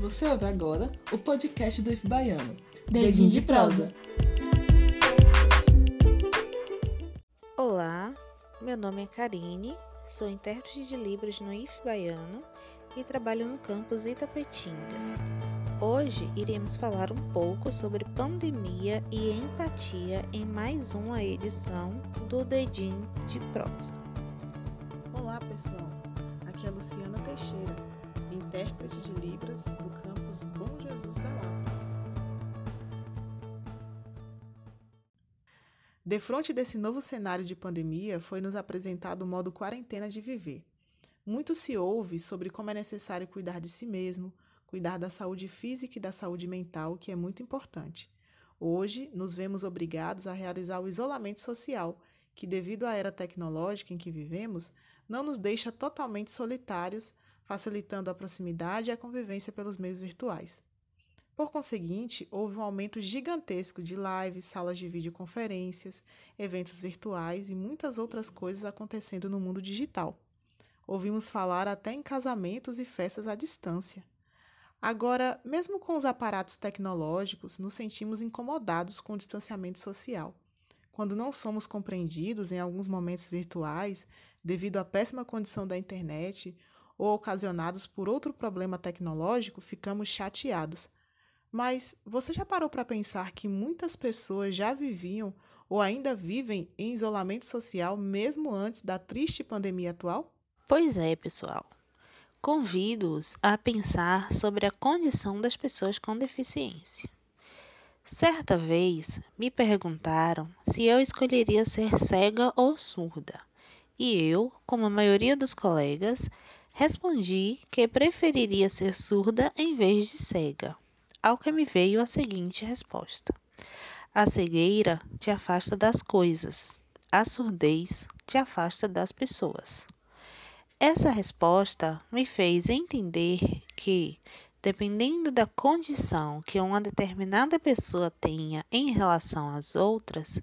Você ouve agora o podcast do IF Baiano. Dedinho de prosa. Olá, meu nome é Karine, sou intérprete de Libras no IF Baiano e trabalho no campus Itapetinga. Hoje iremos falar um pouco sobre pandemia e empatia em mais uma edição do Dedinho de Prosa. Olá pessoal, aqui é Luciana Teixeira, intérprete de Libras do campus Bom Jesus da Lapa. Defronte desse novo cenário de pandemia, foi nos apresentado o modo quarentena de viver. Muito se ouve sobre como é necessário cuidar de si mesmo, cuidar da saúde física e da saúde mental, que é muito importante. Hoje, nos vemos obrigados a realizar o isolamento social, que, devido à era tecnológica em que vivemos, não nos deixa totalmente solitários, facilitando a proximidade e a convivência pelos meios virtuais. Por conseguinte, houve um aumento gigantesco de lives, salas de videoconferências, eventos virtuais e muitas outras coisas acontecendo no mundo digital. Ouvimos falar até em casamentos e festas à distância. Agora, mesmo com os aparatos tecnológicos, nos sentimos incomodados com o distanciamento social. Quando não somos compreendidos em alguns momentos virtuais, devido à péssima condição da internet ou ocasionados por outro problema tecnológico, ficamos chateados mas você já parou para pensar que muitas pessoas já viviam ou ainda vivem em isolamento social mesmo antes da triste pandemia atual? Pois é, pessoal. Convido-os a pensar sobre a condição das pessoas com deficiência. Certa vez me perguntaram se eu escolheria ser cega ou surda, e eu, como a maioria dos colegas, respondi que preferiria ser surda em vez de cega ao que me veio a seguinte resposta: A cegueira te afasta das coisas, a surdez te afasta das pessoas. Essa resposta me fez entender que, dependendo da condição que uma determinada pessoa tenha em relação às outras,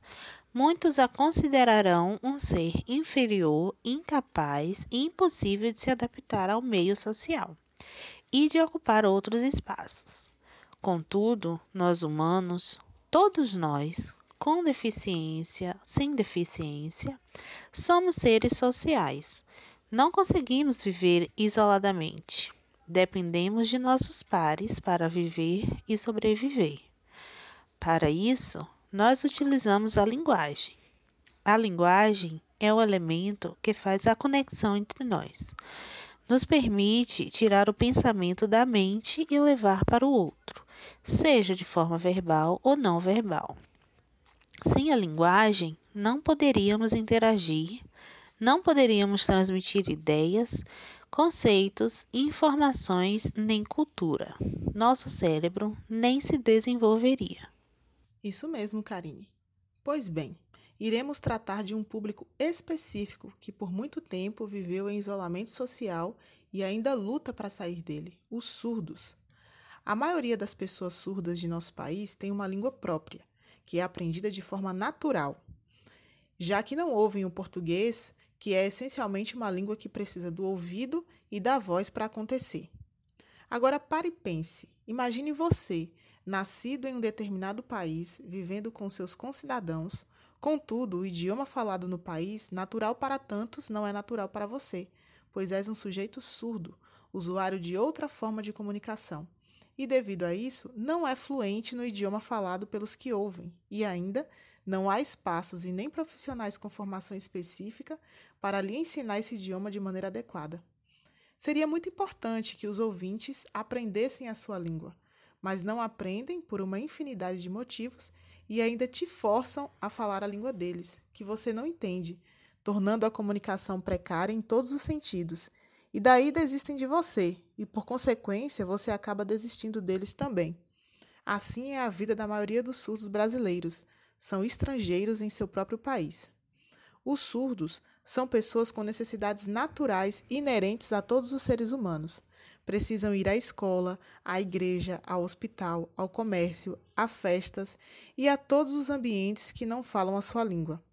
muitos a considerarão um ser inferior, incapaz e impossível de se adaptar ao meio social e de ocupar outros espaços. Contudo, nós humanos, todos nós, com deficiência, sem deficiência, somos seres sociais. Não conseguimos viver isoladamente. Dependemos de nossos pares para viver e sobreviver. Para isso, nós utilizamos a linguagem. A linguagem é o elemento que faz a conexão entre nós. Nos permite tirar o pensamento da mente e levar para o outro seja de forma verbal ou não verbal. Sem a linguagem, não poderíamos interagir, não poderíamos transmitir ideias, conceitos, informações nem cultura. Nosso cérebro nem se desenvolveria. Isso mesmo, Karine. Pois bem, iremos tratar de um público específico que por muito tempo viveu em isolamento social e ainda luta para sair dele: os surdos. A maioria das pessoas surdas de nosso país tem uma língua própria, que é aprendida de forma natural, já que não ouvem o português, que é essencialmente uma língua que precisa do ouvido e da voz para acontecer. Agora pare e pense. Imagine você, nascido em um determinado país, vivendo com seus concidadãos, contudo, o idioma falado no país, natural para tantos, não é natural para você, pois és um sujeito surdo, usuário de outra forma de comunicação e, devido a isso, não é fluente no idioma falado pelos que ouvem, e ainda não há espaços e nem profissionais com formação específica para lhe ensinar esse idioma de maneira adequada. Seria muito importante que os ouvintes aprendessem a sua língua, mas não aprendem por uma infinidade de motivos e ainda te forçam a falar a língua deles, que você não entende, tornando a comunicação precária em todos os sentidos e daí desistem de você, e por consequência você acaba desistindo deles também. Assim é a vida da maioria dos surdos brasileiros, são estrangeiros em seu próprio país. Os surdos são pessoas com necessidades naturais inerentes a todos os seres humanos. Precisam ir à escola, à igreja, ao hospital, ao comércio, a festas e a todos os ambientes que não falam a sua língua.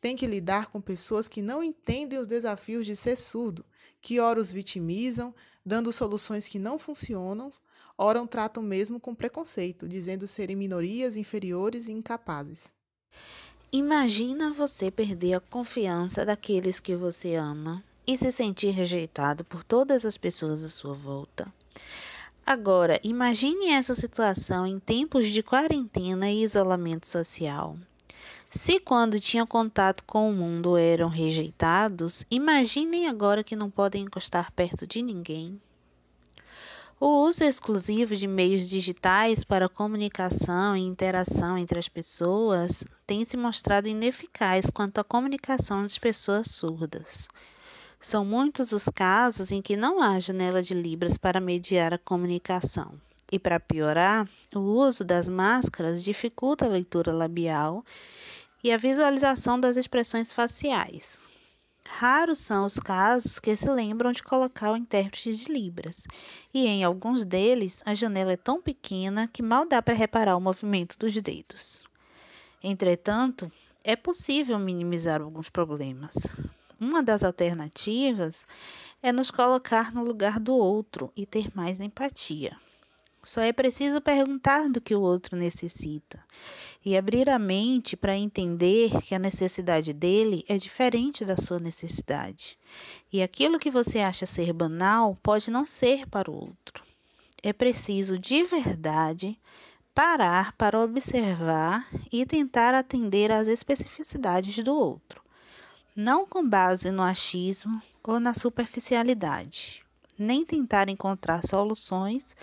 Tem que lidar com pessoas que não entendem os desafios de ser surdo que ora os vitimizam, dando soluções que não funcionam, ora tratam mesmo com preconceito, dizendo serem minorias inferiores e incapazes. Imagina você perder a confiança daqueles que você ama e se sentir rejeitado por todas as pessoas à sua volta. Agora, imagine essa situação em tempos de quarentena e isolamento social. Se quando tinham contato com o mundo eram rejeitados, imaginem agora que não podem encostar perto de ninguém. O uso exclusivo de meios digitais para comunicação e interação entre as pessoas tem se mostrado ineficaz quanto à comunicação das pessoas surdas. São muitos os casos em que não há janela de Libras para mediar a comunicação. E para piorar, o uso das máscaras dificulta a leitura labial e a visualização das expressões faciais. Raros são os casos que se lembram de colocar o intérprete de Libras, e em alguns deles a janela é tão pequena que mal dá para reparar o movimento dos dedos. Entretanto, é possível minimizar alguns problemas. Uma das alternativas é nos colocar no lugar do outro e ter mais empatia. Só é preciso perguntar do que o outro necessita e abrir a mente para entender que a necessidade dele é diferente da sua necessidade. E aquilo que você acha ser banal pode não ser para o outro. É preciso de verdade parar para observar e tentar atender às especificidades do outro não com base no achismo ou na superficialidade, nem tentar encontrar soluções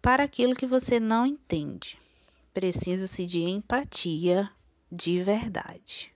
para aquilo que você não entende. Precisa-se de empatia de verdade.